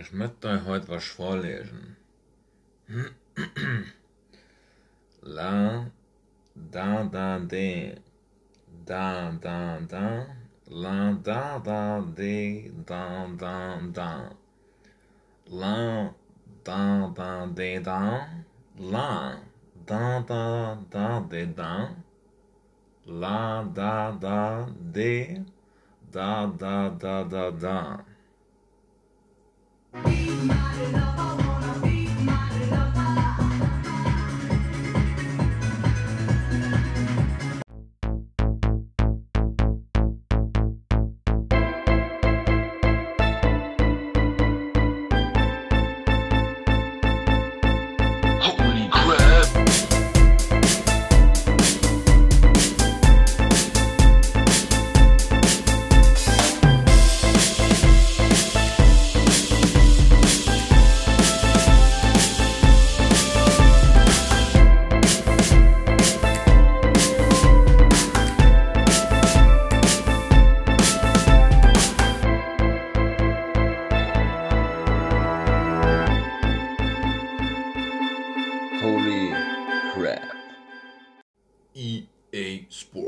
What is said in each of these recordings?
Ich möchte euch heute was vorlesen. La, da, da, de, da, da, da, la, da, da, de, da, da, da, la, da, da, de, da, la, da, da, da, de, da, la, da, da, de, da, da, da, da, da. Be my love, I wanna be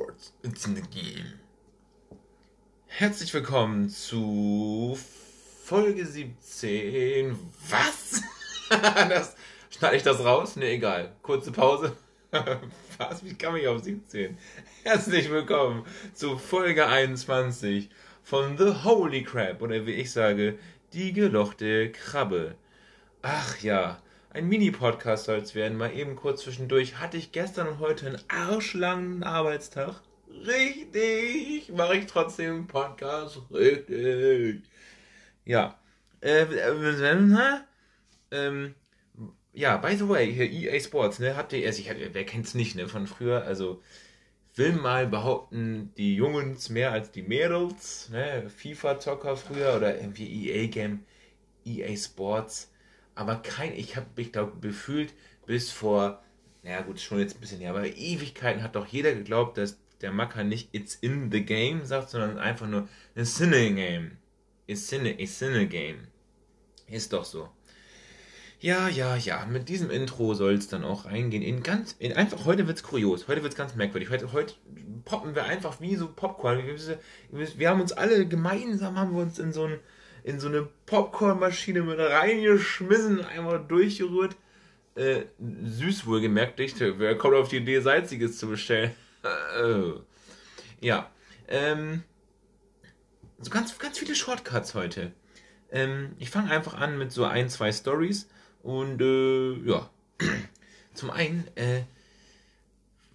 Sports. It's in the game. Herzlich willkommen zu Folge 17. Was? das, schneide ich das raus? Ne, egal. Kurze Pause. Was? Wie kam ich auf 17? Herzlich willkommen zu Folge 21 von The Holy Crab oder wie ich sage, die gelochte Krabbe. Ach ja, ein Mini-Podcast soll es werden. Mal eben kurz zwischendurch. Hatte ich gestern und heute einen arschlangen Arbeitstag? Richtig. Mache ich trotzdem einen Podcast? Richtig. Ja. Äh, äh, ähm, ja, by the way, hier EA Sports, ne, habt ihr erst, ich, wer kennt's nicht, ne, von früher, also, will mal behaupten, die Jungs mehr als die Mädels, ne, FIFA-Zocker früher oder irgendwie EA-Game, EA Sports, aber kein, ich habe mich glaube gefühlt bis vor, naja gut, schon jetzt ein bisschen her, aber Ewigkeiten hat doch jeder geglaubt, dass der Macker nicht It's in the game sagt, sondern einfach nur It's in a game. It's in a, a game. Ist doch so. Ja, ja, ja, mit diesem Intro soll es dann auch reingehen. In ganz, in einfach, heute wird's kurios, heute wird's ganz merkwürdig. Heute, heute poppen wir einfach wie so Popcorn. Wir, wir haben uns alle gemeinsam, haben wir uns in so, ein, in so eine Popcornmaschine mit reingeschmissen, einmal durchgerührt. Äh, süß wohlgemerkt, nicht? Wer kommt auf die Idee, Salziges zu bestellen? Äh, ja, ähm, so ganz, ganz viele Shortcuts heute. Ähm, ich fange einfach an mit so ein, zwei Stories und äh, ja. Zum einen, äh,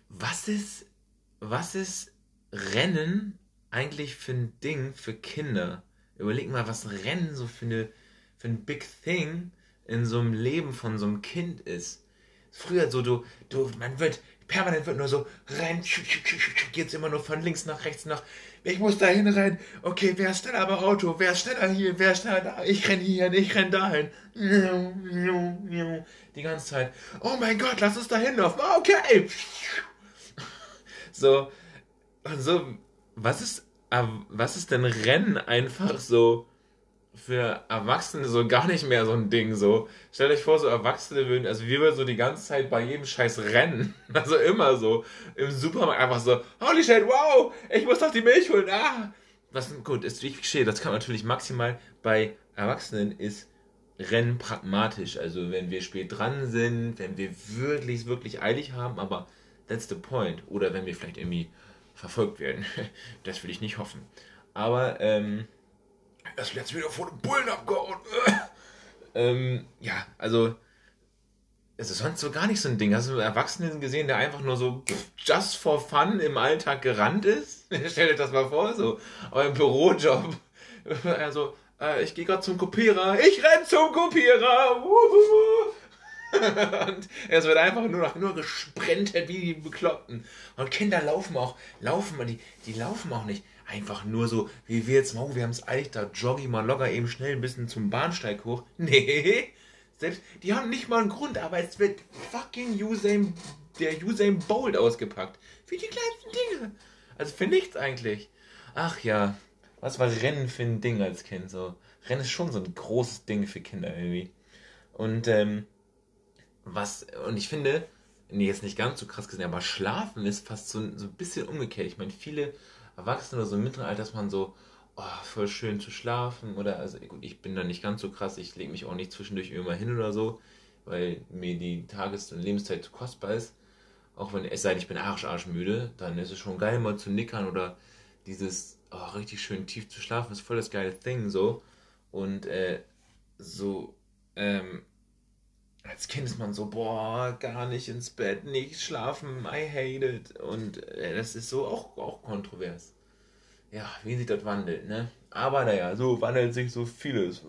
was ist, was ist Rennen eigentlich für ein Ding für Kinder? Überleg mal, was Rennen so für, eine, für ein Big Thing in so einem Leben von so einem Kind ist. Früher so, du, du, man wird, permanent wird nur so rennen, geht's immer nur von links nach rechts nach, ich muss da hinrennen, okay, wer ist schneller beim Auto, wer ist schneller hier, wer ist schneller da, ich renn hier, ich renn dahin. Die ganze Zeit, oh mein Gott, lass uns da hinlaufen, okay. So, und so, was ist, äh, was ist denn Rennen einfach so für Erwachsene so gar nicht mehr so ein Ding so. Stellt euch vor, so Erwachsene würden, also wir würden so die ganze Zeit bei jedem Scheiß rennen. Also immer so. Im Supermarkt einfach so, holy shit, wow, ich muss doch die Milch holen, ah. Was, gut, ist wie ich verstehe, das kann man natürlich maximal bei Erwachsenen ist Rennen pragmatisch. Also wenn wir spät dran sind, wenn wir wirklich, wirklich eilig haben, aber that's the point. Oder wenn wir vielleicht irgendwie verfolgt werden. Das will ich nicht hoffen. Aber, ähm, das jetzt wieder vor dem Bullen abgehauen. ähm, ja, also, es ist sonst so gar nicht so ein Ding. Hast du einen Erwachsenen gesehen, der einfach nur so just for fun im Alltag gerannt ist? Stell dir das mal vor, so euer Bürojob. Also, äh, ich gehe gerade zum Kopierer. Ich renn zum Kopierer. Wuhu. und es wird einfach nur nur gesprentet wie die Bekloppten. Und Kinder laufen auch, laufen, die, die laufen auch nicht einfach nur so, wie wir jetzt, oh, wir haben es eilig, da jogge mal locker eben schnell ein bisschen zum Bahnsteig hoch. Nee, selbst, die haben nicht mal einen Grund, aber es wird fucking Usain, der Usain Bolt ausgepackt. Für die kleinsten Dinge. Also für nichts eigentlich. Ach ja, was war Rennen für ein Ding als Kind so? Rennen ist schon so ein großes Ding für Kinder irgendwie. Und ähm, was, und ich finde, nee, jetzt nicht ganz so krass gesehen, aber Schlafen ist fast so, so ein bisschen umgekehrt. Ich meine, viele Erwachsene oder so im mittleren dass man so, oh, voll schön zu schlafen oder, also gut, ich bin da nicht ganz so krass, ich lege mich auch nicht zwischendurch immer hin oder so, weil mir die Tages- und Lebenszeit zu kostbar ist. Auch wenn es sei denn, ich bin arsch, arschmüde, dann ist es schon geil, mal zu nickern oder dieses, oh, richtig schön tief zu schlafen, ist voll das geile Thing, so. Und, äh, so, ähm, als Kind ist man so, boah, gar nicht ins Bett, nicht schlafen, I hate it. Und äh, das ist so auch, auch kontrovers. Ja, wie sich das wandelt, ne? Aber naja, so wandelt sich so vieles.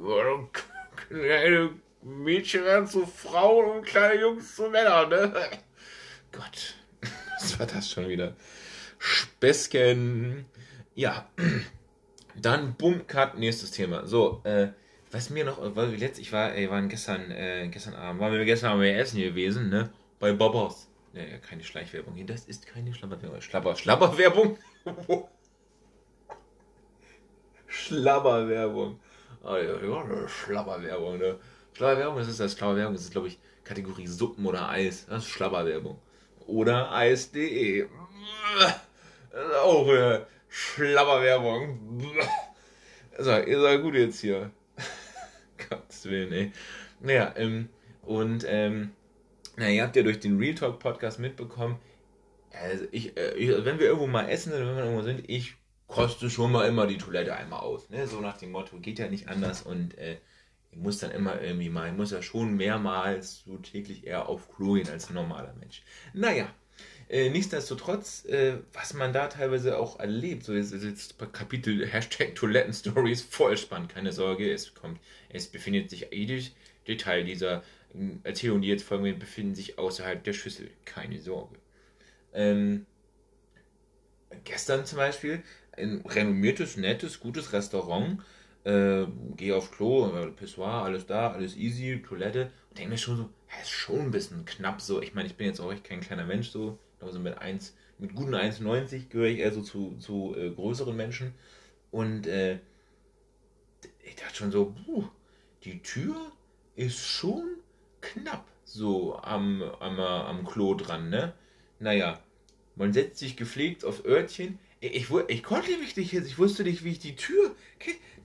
Kleine Mädchen werden zu Frauen und kleine Jungs zu Männern, ne? Gott, was war das schon wieder? Späßchen. Ja, dann Bumm, nächstes Thema. So, äh, was mir noch, weil wir letzt, ich war, ey, waren gestern, äh, gestern Abend, waren wir gestern Abend essen gewesen, ne? Bei Bobos. Ja, ja, keine Schleichwerbung hier, das ist keine Schlabberwerbung. Schlabber, Schlabberwerbung? Schlabberwerbung. Oh, ja, Schlabberwerbung, ne? Schlabberwerbung, das ist das Schlabberwerbung, das ist, glaube ich, Kategorie Suppen oder Eis. Das ist Schlabberwerbung. Oder Eis.de. Auch äh, Schlabberwerbung. So, ihr seid gut jetzt hier. Gottes Willen, ey. Naja, ähm, und, ähm, naja, ihr habt ja durch den Real Talk Podcast mitbekommen, also ich, äh, ich, wenn wir irgendwo mal essen oder wenn wir irgendwo sind, ich koste schon mal immer die Toilette einmal aus. Ne? So nach dem Motto, geht ja nicht anders und äh, ich muss dann immer irgendwie mal, ich muss ja schon mehrmals so täglich eher auf Klo gehen als ein normaler Mensch. Naja, äh, nichtsdestotrotz, äh, was man da teilweise auch erlebt, so jetzt, jetzt Kapitel Hashtag Toilettenstories, voll spannend, keine Sorge, es kommt, es befindet sich jedes Detail dieser ähm, Erzählung, die jetzt folgen, befinden sich außerhalb der Schüssel, keine Sorge. Ähm, gestern zum Beispiel ein renommiertes, nettes, gutes Restaurant, äh, gehe auf Klo, äh, Pissoir, alles da, alles easy, Toilette und denke mir schon so, ja, ist schon ein bisschen knapp so. Ich meine, ich bin jetzt auch echt kein kleiner Mensch so, also mit 1, mit guten 1,90 gehöre ich eher so zu, zu äh, größeren Menschen. Und äh, ich dachte schon so, puh, die Tür ist schon knapp so am, am, am Klo dran, ne? Naja, man setzt sich gepflegt aufs Örtchen. Ich, ich, ich konnte mich nicht jetzt, ich wusste nicht, wie ich die Tür.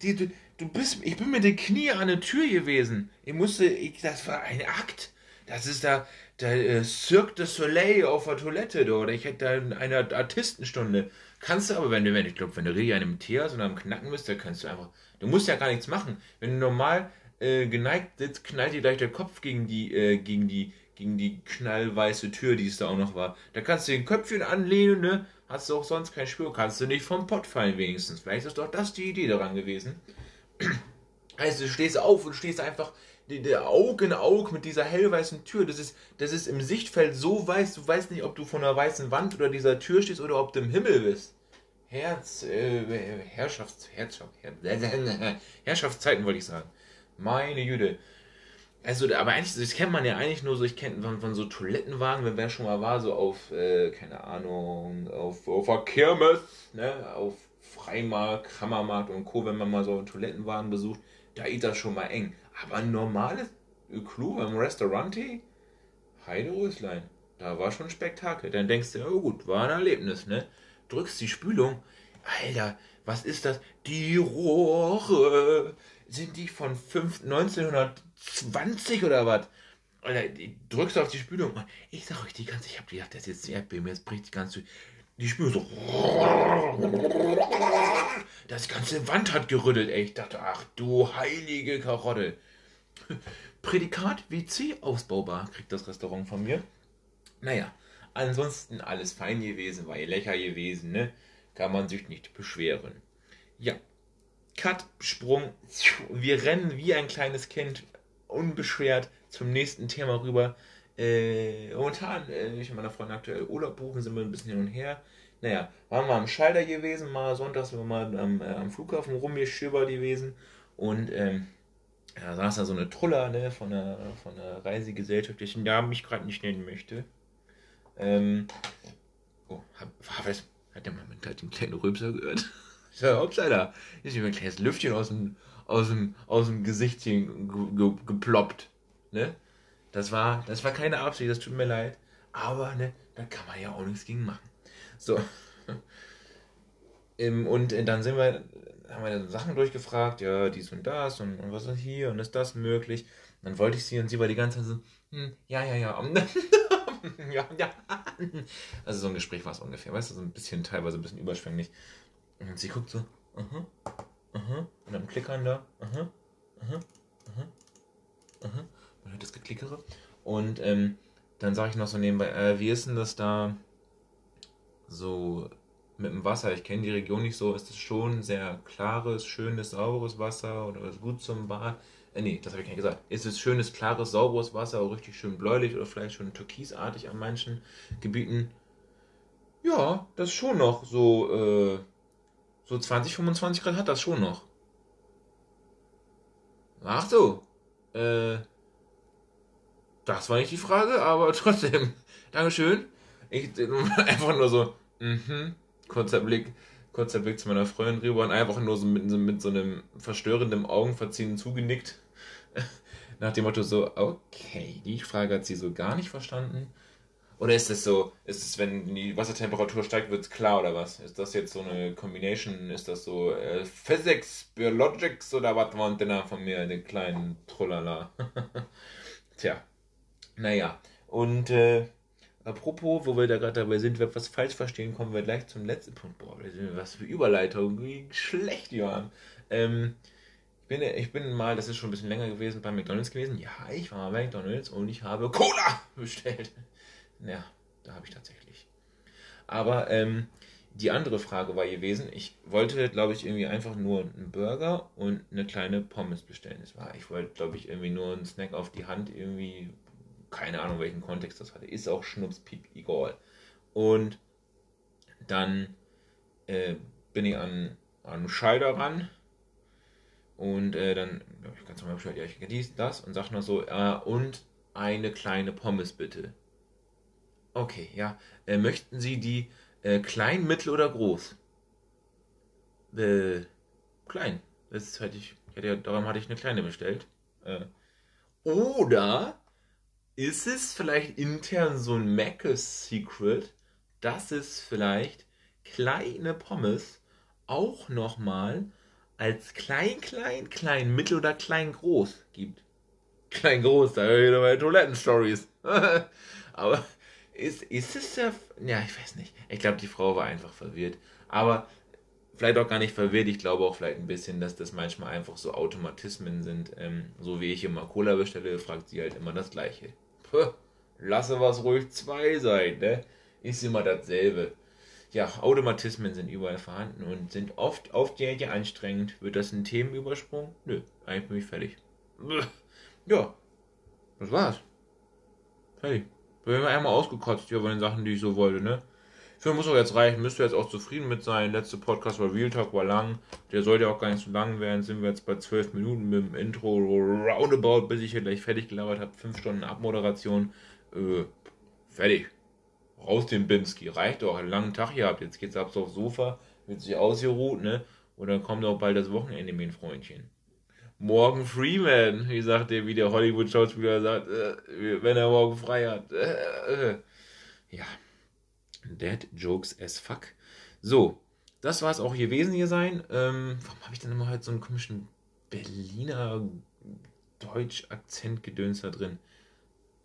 Die, du, du bist, ich bin mit den Knie an der Tür gewesen. Ich musste, ich, das war ein Akt. Das ist da, der äh, Cirque du Soleil auf der Toilette, da, oder ich hätte da eine Artistenstunde. Kannst du aber, wenn du, wenn ich glaube, wenn du richtig einem Tee hast oder am Knacken bist, dann kannst du einfach, du musst ja gar nichts machen. Wenn du normal äh, geneigt sitzt, knallt dir gleich der Kopf gegen die, äh, gegen die, gegen die knallweiße Tür, die es da auch noch war. Da kannst du den Köpfchen anlehnen, ne? Hast du auch sonst kein Spür, kannst du nicht vom Pott fallen wenigstens. Vielleicht ist doch das die Idee daran gewesen. Also du stehst auf und stehst einfach der Auge in Auge mit dieser hellweißen Tür, das ist, das ist im Sichtfeld so weiß, du weißt nicht, ob du von einer weißen Wand oder dieser Tür stehst oder ob du im Himmel bist. Herz, äh, Herrschafts, Herrschaft, Herr, Herrschaftszeiten wollte ich sagen. Meine Jüde. Also, aber eigentlich, das kennt man ja eigentlich nur so, ich kenne von, von so Toilettenwagen, wenn wer schon mal war, so auf, äh, keine Ahnung, auf, auf der Kirmes, ne, auf Freimarkt, Kammermarkt und Co., wenn man mal so einen Toilettenwagen besucht, da ist das schon mal eng. Aber ein normales Klo im Restaurante, Heide Röslein, da war schon Spektakel. Dann denkst du, oh gut, war ein Erlebnis, ne? Drückst die Spülung, Alter, was ist das? Die Rohre, sind die von 5, 1920 oder was? Alter, drückst auf die Spülung. Ich sag euch, die ganze, ich hab gedacht, das ist jetzt Erdbeben, jetzt bricht die ganze, die Spülung so. Das ganze Wand hat gerüttelt, ey. Ich dachte, ach du heilige Karotte. Prädikat WC ausbaubar kriegt das Restaurant von mir. Naja, ansonsten alles fein gewesen, war lecker gewesen, ne? Kann man sich nicht beschweren. Ja, Cut, Sprung. Wir rennen wie ein kleines Kind unbeschwert zum nächsten Thema rüber. Äh, momentan, äh, ich und meine Freundin aktuell Urlaub buchen, sind wir ein bisschen hin und her. Naja, waren wir am Schalter gewesen, mal sonntags sind wir mal am, äh, am Flughafen rumgeschibbert gewesen und ähm, da saß da so eine Truller ne, von der, von der Reisegesellschaft, die ich den Namen mich gerade nicht nennen möchte. Ähm, oh, hab, was, hat der mal mit den kleinen Rübser gehört? Ja, Hauptsache, ist mir ein kleines Lüftchen aus dem, aus dem, aus dem Gesichtchen ge ge geploppt. Ne? Das war, das war keine Absicht, das tut mir leid. Aber ne, da kann man ja auch nichts gegen machen. So. und äh, dann sind wir, haben wir Sachen durchgefragt, ja, dies und das und, und was ist hier und ist das möglich. Und dann wollte ich sie und sie war die ganze Zeit so, hm, ja, ja, ja. ja, ja. Also so ein Gespräch war es ungefähr, weißt du, so ein bisschen teilweise ein bisschen überschwänglich. Und sie guckt so, aha, uh -huh, uh -huh, und dann klickern da, aha, aha, aha, aha. Man hört das Geklickere. Und ähm, dann sage ich noch so nebenbei, äh, wie ist denn das da so mit dem Wasser? Ich kenne die Region nicht so. Ist es schon sehr klares, schönes, sauberes Wasser oder ist gut zum Bad? Äh, nee, das habe ich nicht gesagt. Ist es schönes, klares, sauberes Wasser, richtig schön bläulich oder vielleicht schon türkisartig an manchen Gebieten? Ja, das schon noch so, äh, so 20, 25 Grad hat das schon noch. Ach so, äh, das war nicht die Frage, aber trotzdem. Dankeschön. Ich einfach nur so, mhm, kurzer Blick, kurzer Blick zu meiner Freundin rüber und einfach nur so mit, mit so einem verstörenden Augenverziehen zugenickt. Nach dem Motto so, okay, die Frage hat sie so gar nicht verstanden. Oder ist es so, ist es, wenn die Wassertemperatur steigt, wird es klar oder was? Ist das jetzt so eine Combination? Ist das so äh, Physics, Biologics oder was war denn da von mir, den kleinen Trullala? Tja, naja, und äh, apropos, wo wir da gerade dabei sind, wenn wir was falsch verstehen, kommen wir gleich zum letzten Punkt. Boah, was für Überleitung, wie schlecht die waren. Ähm, ich, bin, ich bin mal, das ist schon ein bisschen länger gewesen, bei McDonalds gewesen. Ja, ich war bei McDonalds und ich habe Cola bestellt. Ja, da habe ich tatsächlich. Aber ähm, die andere Frage war gewesen, ich wollte, glaube ich, irgendwie einfach nur einen Burger und eine kleine Pommes bestellen. Das war, ich wollte, glaube ich, irgendwie nur einen Snack auf die Hand irgendwie keine Ahnung, welchen Kontext das hatte. Ist auch Schnupspiep egal. Und dann äh, bin ich an, an Schalter ran und äh, dann habe ich ganz normal bestellt, ja, ich dies, das und sag nur so, äh, und eine kleine Pommes bitte. Okay, ja. Äh, möchten Sie die äh, klein, mittel oder groß? Äh, klein. Das hatte ich, ich hatte darum hatte ich eine kleine bestellt. Oder ist es vielleicht intern so ein Maccas Secret, dass es vielleicht kleine Pommes auch nochmal als klein, klein, klein, mittel oder klein, groß gibt? Klein, groß, da höre ich wieder meine Toilettenstories. Aber ist, ist es ja. Ja, ich weiß nicht. Ich glaube, die Frau war einfach verwirrt. Aber vielleicht auch gar nicht verwirrt. Ich glaube auch vielleicht ein bisschen, dass das manchmal einfach so Automatismen sind. Ähm, so wie ich immer Cola bestelle, fragt sie halt immer das Gleiche. Lasse was ruhig zwei sein, ne? Ist immer dasselbe. Ja, Automatismen sind überall vorhanden und sind oft auf die anstrengend. Wird das ein Themenübersprung? Nö, eigentlich bin ich fertig. Ja, das war's. Fertig. Bin einmal ausgekotzt hier von den Sachen, die ich so wollte, ne? Für muss auch jetzt reichen, müsst ihr jetzt auch zufrieden mit sein. Letzte Podcast war Real Talk, war lang. Der sollte auch gar nicht so lang werden. Sind wir jetzt bei 12 Minuten mit dem Intro roundabout, bis ich hier gleich fertig gelabert habe. 5 Stunden Abmoderation. Äh, fertig. Raus den Bimski. Reicht doch. Einen langen Tag hier habt. Jetzt geht's ab aufs Sofa. Wird sich ausgeruht, ne? Und dann kommt auch bald das Wochenende, mein Freundchen. Morgen Freeman, wie sagt der, wie der Hollywood-Schauspieler sagt, äh, wenn er morgen frei hat. Äh, äh. Ja. Dead Jokes as fuck. So, das war es auch gewesen hier sein. Ähm, warum habe ich denn immer halt so einen komischen Berliner Deutsch-Akzent-Gedöns da drin?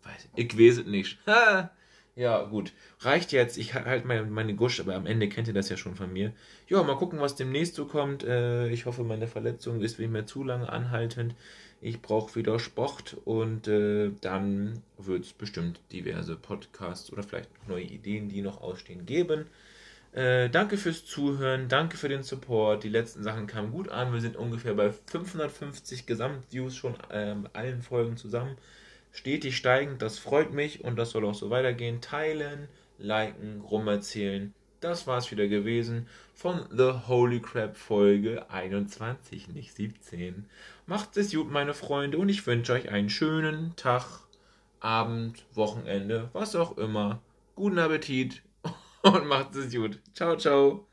Weiß, ich weiß es nicht. ja, gut. Reicht jetzt. Ich halte meine, meine Gusch, aber am Ende kennt ihr das ja schon von mir. Ja, mal gucken, was demnächst so kommt. Äh, ich hoffe, meine Verletzung ist nicht mehr zu lange anhaltend. Ich brauche wieder Sport und äh, dann wird es bestimmt diverse Podcasts oder vielleicht neue Ideen, die noch ausstehen, geben. Äh, danke fürs Zuhören, danke für den Support. Die letzten Sachen kamen gut an. Wir sind ungefähr bei 550 Gesamtviews schon äh, allen Folgen zusammen. Stetig steigend, das freut mich und das soll auch so weitergehen. Teilen, liken, rumerzählen. Das war es wieder gewesen von The Holy Crap Folge 21, nicht 17. Macht es gut, meine Freunde, und ich wünsche euch einen schönen Tag, Abend, Wochenende, was auch immer. Guten Appetit und macht es gut. Ciao, ciao.